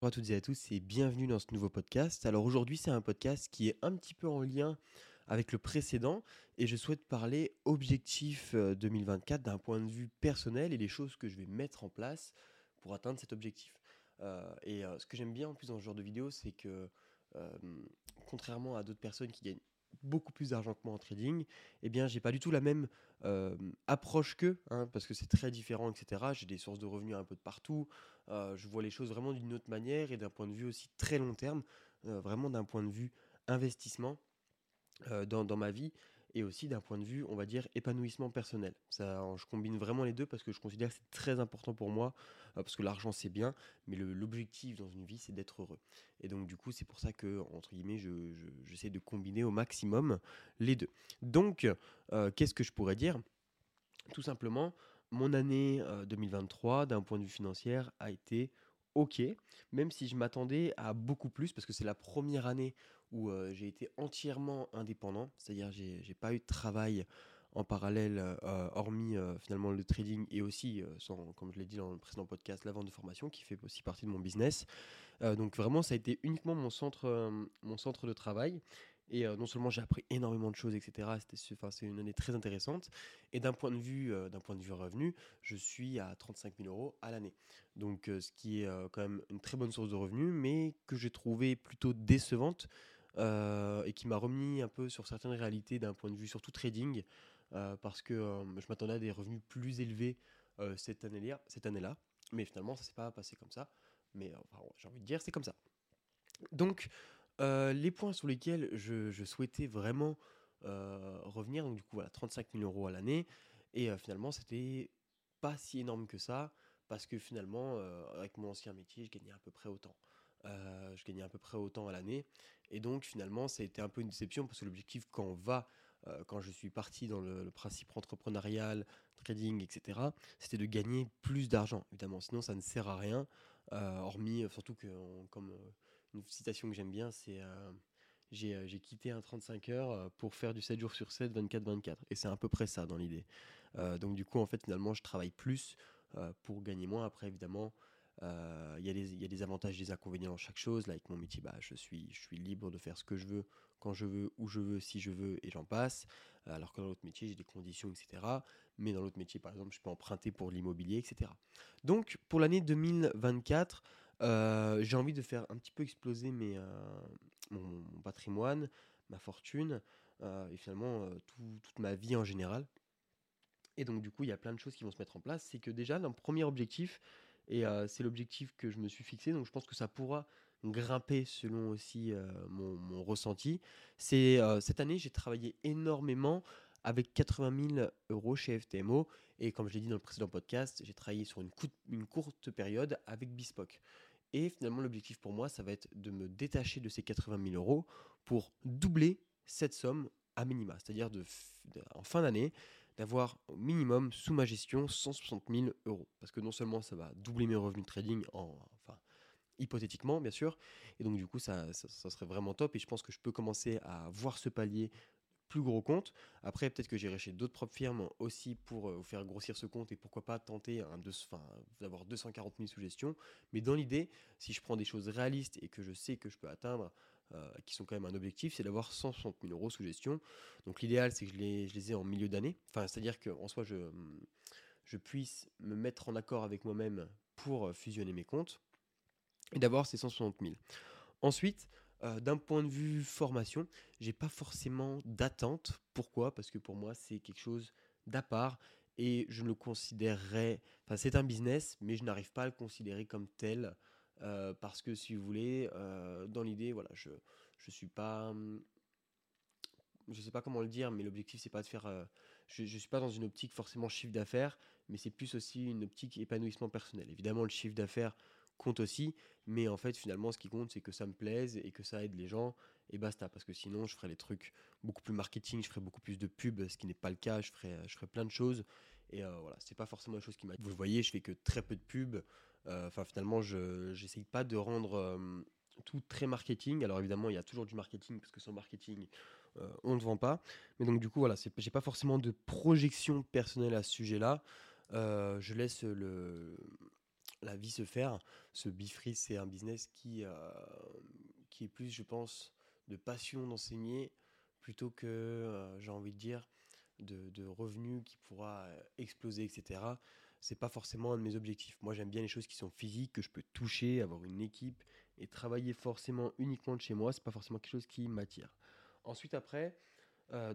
Bonjour à toutes et à tous et bienvenue dans ce nouveau podcast. Alors aujourd'hui c'est un podcast qui est un petit peu en lien avec le précédent et je souhaite parler objectif 2024 d'un point de vue personnel et les choses que je vais mettre en place pour atteindre cet objectif. Euh, et euh, ce que j'aime bien en plus dans ce genre de vidéo c'est que euh, contrairement à d'autres personnes qui gagnent beaucoup plus d'argent que moi en trading, eh bien, j'ai pas du tout la même euh, approche qu'eux, hein, parce que c'est très différent, etc. J'ai des sources de revenus un peu de partout. Euh, je vois les choses vraiment d'une autre manière et d'un point de vue aussi très long terme, euh, vraiment d'un point de vue investissement dans, dans ma vie et aussi d'un point de vue, on va dire, épanouissement personnel. Ça, je combine vraiment les deux parce que je considère que c'est très important pour moi, parce que l'argent c'est bien, mais l'objectif dans une vie c'est d'être heureux. Et donc du coup c'est pour ça que, entre guillemets, j'essaie je, j'essaie de combiner au maximum les deux. Donc, euh, qu'est-ce que je pourrais dire? Tout simplement, mon année 2023, euh, d'un point de vue financier, a été ok, même si je m'attendais à beaucoup plus, parce que c'est la première année où euh, j'ai été entièrement indépendant, c'est-à-dire j'ai pas eu de travail en parallèle, euh, hormis euh, finalement le trading et aussi, sans, comme je l'ai dit dans le précédent podcast, la vente de formation qui fait aussi partie de mon business. donc vraiment, ça a été uniquement mon centre, mon centre de travail. Et non seulement j'ai appris énormément de choses, etc. C'était, c'est une année très intéressante. Et d'un point de vue, d'un point de vue revenu, je suis à 35 000 euros à l'année. Donc, ce qui est quand même une très bonne source de revenus, mais que j'ai trouvé plutôt décevante et qui m'a remis un peu sur certaines réalités d'un point de vue surtout trading, parce que je m'attendais à des revenus plus élevés cette année-là, cette année-là. Mais finalement, ça s'est pas passé comme ça. Mais j'ai envie de dire, c'est comme ça. Donc, euh, les points sur lesquels je, souhaitais vraiment euh, revenir, donc du coup voilà, 35 000 euros à l'année, et euh, finalement c'était pas si énorme que ça, parce que finalement avec mon ancien métier je gagnais à peu près autant. je gagnais à peu près autant à l'année, et donc finalement ça a été un peu une déception, parce que l'objectif quand on va quand je suis parti dans le, principe entrepreneurial, trading, etc., c'était de gagner plus d'argent, évidemment. Sinon, ça ne sert à rien, hormis, surtout que, comme une citation que j'aime bien, c'est euh, euh, j'ai quitté un 35 heures euh, pour faire du 7 jours sur 7, 24-24. Et c'est à peu près ça dans l'idée. donc du coup, en fait, finalement, je travaille plus pour gagner moins. Après, évidemment, il y, y, a des avantages des inconvénients dans chaque chose. Là, avec mon métier, bah, je, suis, je suis libre de faire ce que je veux, quand je veux, où je veux, si je veux, et j'en passe. alors que dans l'autre métier, j'ai des conditions, etc. Mais dans l'autre métier, par exemple, je peux emprunter pour l'immobilier, etc. Donc, pour l'année 2024, euh, j'ai envie de faire un petit peu exploser mes, euh, mon, patrimoine, ma fortune, euh, et finalement toute ma vie en général. Et donc du coup, il y a plein de choses qui vont se mettre en place. C'est que déjà, un premier objectif, et c'est l'objectif que je me suis fixé, donc je pense que ça pourra grimper selon aussi mon, ressenti, c'est cette année, j'ai travaillé énormément avec 80 000 euros chez FTMO. Et comme je l'ai dit dans le précédent podcast, j'ai travaillé sur une, courte période avec Bespoke. Et finalement, l'objectif pour moi, ça va être de me détacher de ces 80 000 euros pour doubler cette somme à minima. C'est-à-dire en fin d'année, d'avoir au minimum sous ma gestion 160 000 euros. Parce que non seulement ça va doubler mes revenus de trading, en, enfin, hypothétiquement bien sûr, et donc du coup ça, ça, serait vraiment top, et je pense que je peux commencer à voir ce palier plus gros compte. Après, peut-être que j'irai chez d'autres propres firmes aussi pour euh, faire grossir ce compte et pourquoi pas tenter d'avoir 240 000 sous gestion. Mais dans l'idée, si je prends des choses réalistes et que je sais que je peux atteindre, euh, qui sont quand même un objectif, c'est d'avoir 160 000 euros sous gestion. Donc l'idéal, c'est que je les, ai en milieu d'année. Enfin, c'est-à-dire qu'en soi, je, je puisse me mettre en accord avec moi-même pour fusionner mes comptes et d'avoir ces 160 000. Ensuite, euh, d'un point de vue formation, j'ai pas forcément d'attente. Pourquoi? Parce que pour moi, c'est quelque chose d'à part et je le considérerais. Enfin, c'est un business, mais je n'arrive pas à le considérer comme tel. Euh, parce que si vous voulez, euh, dans l'idée, voilà, je je suis pas, hum, je sais pas comment le dire, mais l'objectif c'est pas de faire, je, je suis pas dans une optique forcément chiffre d'affaires, mais c'est plus aussi une optique épanouissement personnel. Évidemment, le chiffre d'affaires compte aussi. Mais en fait, finalement, ce qui compte, c'est que ça me plaise et que ça aide les gens et basta. Parce que sinon, je ferais les trucs beaucoup plus marketing, je ferais beaucoup plus de pub, ce qui n'est pas le cas. Je ferais, je ferais plein de choses. Et euh, voilà, c'est pas forcément la chose qui m'a. Vous le voyez, je fais que très peu de pub. Euh, enfin, finalement, je n'essaye pas de rendre. Euh, tout très marketing. Alors évidemment, il y a toujours du marketing parce que sans marketing, on ne vend pas. Mais donc du coup, voilà, j'ai pas forcément de projection personnelle à ce sujet-là. je laisse le, la vie se faire. Ce Bifree, c'est un business qui, qui est plus, je pense, de passion d'enseigner plutôt que, j'ai envie de dire, de, de, revenus qui pourra exploser, etc. C'est pas forcément un de mes objectifs. Moi, j'aime bien les choses qui sont physiques, que je peux toucher, avoir une équipe et travailler forcément uniquement de chez moi. C'est pas forcément quelque chose qui m'attire. Ensuite, après,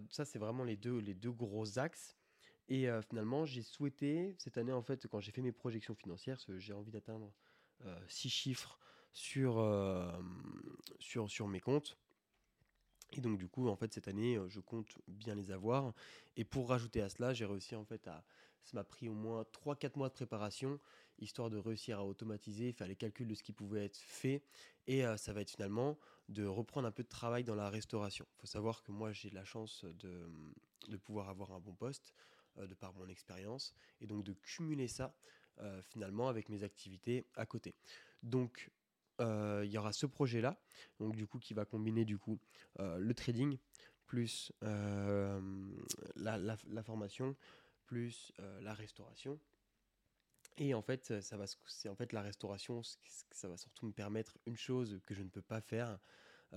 ça, c'est vraiment les deux, les deux gros axes. Et finalement, j'ai souhaité, cette année, en fait, quand j'ai fait mes projections financières, j'ai envie d'atteindre six chiffres sur, sur, sur mes comptes. Et donc, du coup, en fait, cette année, je compte bien les avoir. Et pour rajouter à cela, j'ai réussi, en fait, à. Ça m'a pris au moins 3-4 mois de préparation, histoire de réussir à automatiser, faire les calculs de ce qui pouvait être fait. Et ça va être finalement de reprendre un peu de travail dans la restauration. Il faut savoir que moi, j'ai la chance de, pouvoir avoir un bon poste. Euh, de par mon expérience, et donc de cumuler ça euh, finalement avec mes activités à côté. Donc euh, il y aura ce projet-là, donc du coup qui va combiner du coup le trading plus la, formation plus la restauration. Et en fait, ça va, c'est en fait la restauration, ça va surtout me permettre une chose que je ne peux pas faire,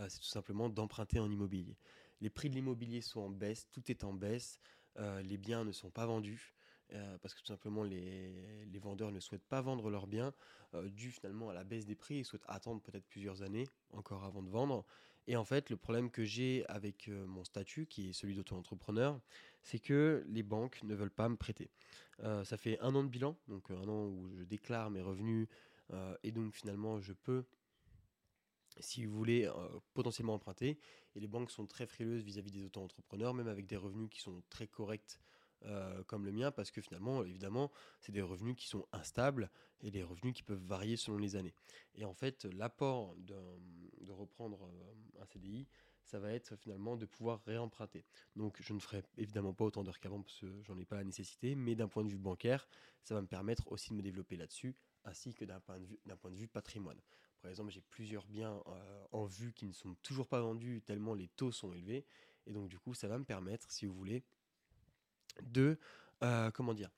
c'est tout simplement d'emprunter en immobilier. Les prix de l'immobilier sont en baisse, tout est en baisse. Euh, les biens ne sont pas vendus. Euh, parce que tout simplement les, vendeurs ne souhaitent pas vendre leurs biens euh, dû finalement à la baisse des prix, ils souhaitent attendre peut-être plusieurs années encore avant de vendre. Et en fait, le problème que j'ai avec mon statut, qui est celui d'auto-entrepreneur, c'est que les banques ne veulent pas me prêter. ça fait un an de bilan, donc un an où je déclare mes revenus, et donc finalement je peux si vous voulez potentiellement emprunter. Et les banques sont très frileuses vis-à-vis des auto-entrepreneurs, même avec des revenus qui sont très corrects comme le mien, parce que finalement, évidemment, c'est des revenus qui sont instables et des revenus qui peuvent varier selon les années. Et en fait, l'apport de reprendre un CDI, ça va être finalement de pouvoir réemprunter. Donc je ne ferai évidemment pas autant d'heures qu'avant parce que j'en ai pas la nécessité, mais d'un point de vue bancaire, ça va me permettre aussi de me développer là-dessus, ainsi que d'un point, point, de vue patrimoine. Par exemple, j'ai plusieurs biens euh, en vue qui ne sont toujours pas vendus tellement les taux sont élevés. Et donc, du coup, ça va me permettre, si vous voulez, de, euh, comment dire,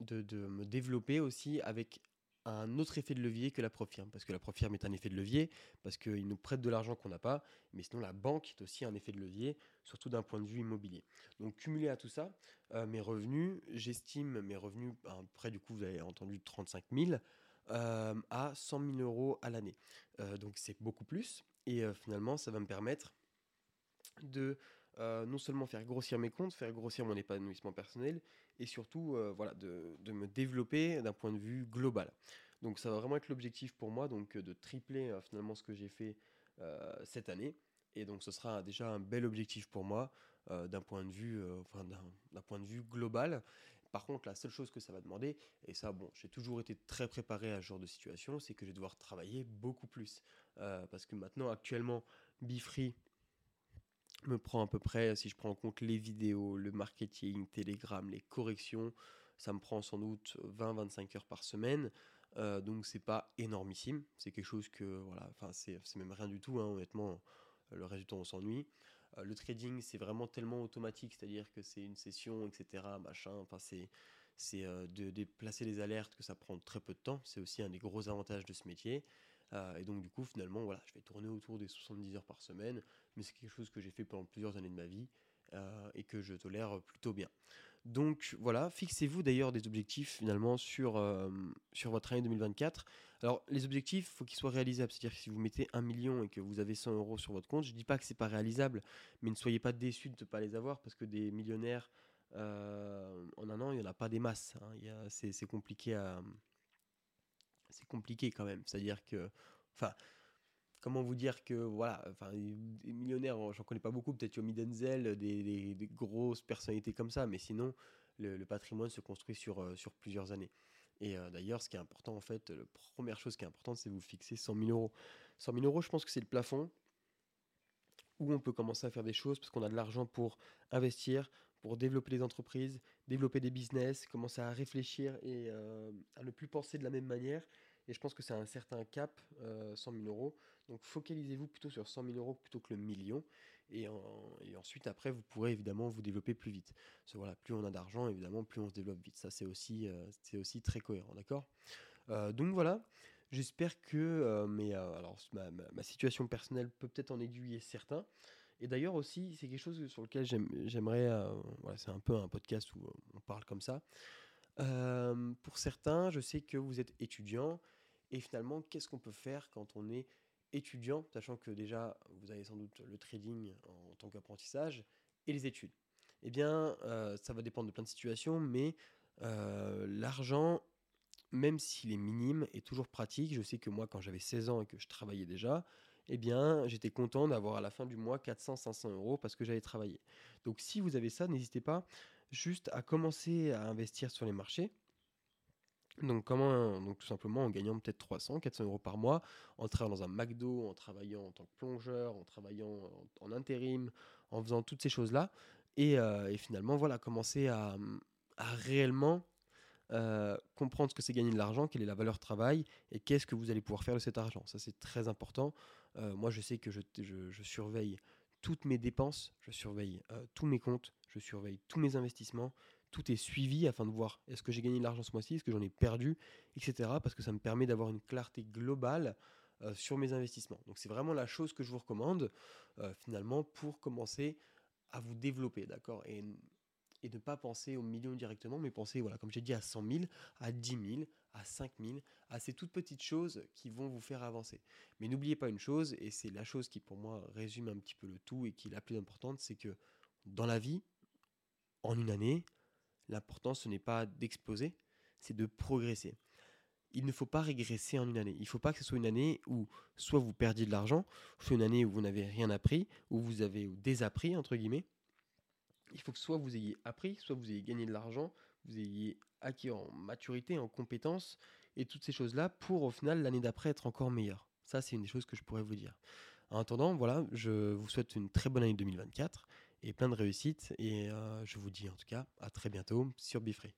de, me développer aussi avec un autre effet de levier que la profirme. Parce que la profirme est un effet de levier, parce qu'il nous prête de l'argent qu'on n'a pas, mais sinon la banque est aussi un effet de levier, surtout d'un point de vue immobilier. Donc cumulé à tout ça, euh, mes revenus, j'estime mes revenus, à peu près du coup vous avez entendu 35 000, euh, à 100 000 euros à l'année. Donc c'est beaucoup plus. Et finalement, ça va me permettre de non seulement faire grossir mes comptes, faire grossir mon épanouissement personnel, et surtout voilà, de, de me développer d'un point de vue global. Donc ça va vraiment être l'objectif pour moi, donc de tripler finalement ce que j'ai fait cette année. Et donc ce sera déjà un bel objectif pour moi d'un point de vue, enfin, point de vue global. Par contre, la seule chose que ça va demander, et ça, bon, j'ai toujours été très préparé à ce genre de situation, c'est que je vais devoir travailler beaucoup plus. Euh, parce que maintenant, actuellement, Bifree me prend à peu près, si je prends en compte les vidéos, le marketing, Telegram, les corrections, ça me prend sans doute 20-25 heures par semaine. Euh, donc c'est pas énormissime, c'est quelque chose que voilà, enfin c'est même rien du tout, hein, honnêtement, le résultat on s'ennuie. Euh, le trading, c'est vraiment tellement automatique, c'est-à-dire que c'est une session, etc. Machin. Enfin, c'est euh, de déplacer les alertes que ça prend très peu de temps. C'est aussi un des gros avantages de ce métier. Euh, et donc du coup, finalement, voilà, je vais tourner autour des 70 heures par semaine, mais c'est quelque chose que j'ai fait pendant plusieurs années de ma vie et que je tolère plutôt bien. Donc voilà, fixez-vous d'ailleurs des objectifs finalement sur, sur votre année 2024. Alors, les objectifs, il faut qu'ils soient réalisables. C'est-à-dire que si vous mettez un million et que vous avez 100 euros sur votre compte, je ne dis pas que ce n'est pas réalisable, mais ne soyez pas déçus de ne pas les avoir parce que des millionnaires euh, en un an, il n'y en a pas des masses. Hein. C'est compliqué à. C'est compliqué quand même. C'est-à-dire que. Enfin. Comment vous dire que voilà, enfin, des millionnaires, j'en connais pas beaucoup, peut-être Yomi Denzel, des, des, grosses personnalités comme ça, mais sinon, le, le patrimoine se construit sur, euh, sur plusieurs années. Et euh, d'ailleurs, ce qui est important, en fait, la première chose qui est importante, c'est vous fixer 100 000 euros. 100 000 euros, je pense que c'est le plafond où on peut commencer à faire des choses parce qu'on a de l'argent pour investir, pour développer des entreprises, développer des business, commencer à réfléchir et euh, à ne plus penser de la même manière. Et je pense que c'est un certain cap, 100 000 euros. Donc focalisez-vous plutôt sur 100 000 euros plutôt que le million. Et, ensuite, après, vous pourrez évidemment vous développer plus vite. Voilà, plus on a d'argent, évidemment, plus on se développe vite. Ça, c'est aussi, euh, aussi très cohérent, d'accord? Donc voilà, j'espère que mais, alors, ma, ma, situation personnelle peut peut-être en aiguiller certains. Et d'ailleurs aussi, c'est quelque chose sur lequel j'aimerais... voilà, c'est un peu un podcast où on parle comme ça. pour certains, je sais que vous êtes étudiant. Et finalement, qu'est-ce qu'on peut faire quand on est étudiant, sachant que déjà, vous avez sans doute le trading en tant qu'apprentissage et les études Eh bien, ça va dépendre de plein de situations, mais l'argent, même s'il est minime, est toujours pratique. Je sais que moi, quand j'avais 16 ans et que je travaillais déjà, eh bien, j'étais content d'avoir à la fin du mois 400-500 euros parce que j'avais travaillé. Donc, si vous avez ça, n'hésitez pas juste à commencer à investir sur les marchés. Donc, comment, donc tout simplement en gagnant peut-être 300, 400 euros par mois, en travaillant dans un McDo, en travaillant en tant que plongeur, en travaillant en, intérim, en faisant toutes ces choses-là. Et, euh, finalement, voilà, commencer à, réellement euh, comprendre ce que c'est gagner de l'argent, quelle est la valeur travail et qu'est-ce que vous allez pouvoir faire de cet argent. Ça, c'est très important. Euh, moi, je sais que je, surveille toutes mes dépenses, je surveille tous mes comptes, je surveille tous mes investissements, tout est suivi afin de voir est-ce que j'ai gagné de l'argent ce mois-ci, est-ce que j'en ai perdu, etc. Parce que ça me permet d'avoir une clarté globale euh, sur mes investissements. Donc c'est vraiment la chose que je vous recommande euh, finalement pour commencer à vous développer, d'accord? Et ne pas penser aux millions directement, mais penser, voilà, comme j'ai dit, à 100 000, à 10 000, à 5 000, à ces toutes petites choses qui vont vous faire avancer. Mais n'oubliez pas une chose, et c'est la chose qui pour moi résume un petit peu le tout et qui est la plus importante, c'est que dans la vie, en une année, L'important, ce n'est pas d'exploser, c'est de progresser. Il ne faut pas régresser en une année. Il ne faut pas que ce soit une année où soit vous perdiez de l'argent, soit une année où vous n'avez rien appris, où vous avez désappris, entre guillemets. Il faut que soit vous ayez appris, soit vous ayez gagné de l'argent, vous ayez acquis en maturité, en compétences, et toutes ces choses-là pour au final l'année d'après être encore meilleur. Ça, c'est une des choses que je pourrais vous dire. En attendant, voilà, je vous souhaite une très bonne année 2024 et plein de réussites. Et euh, je vous dis en tout cas à très bientôt sur Bifree.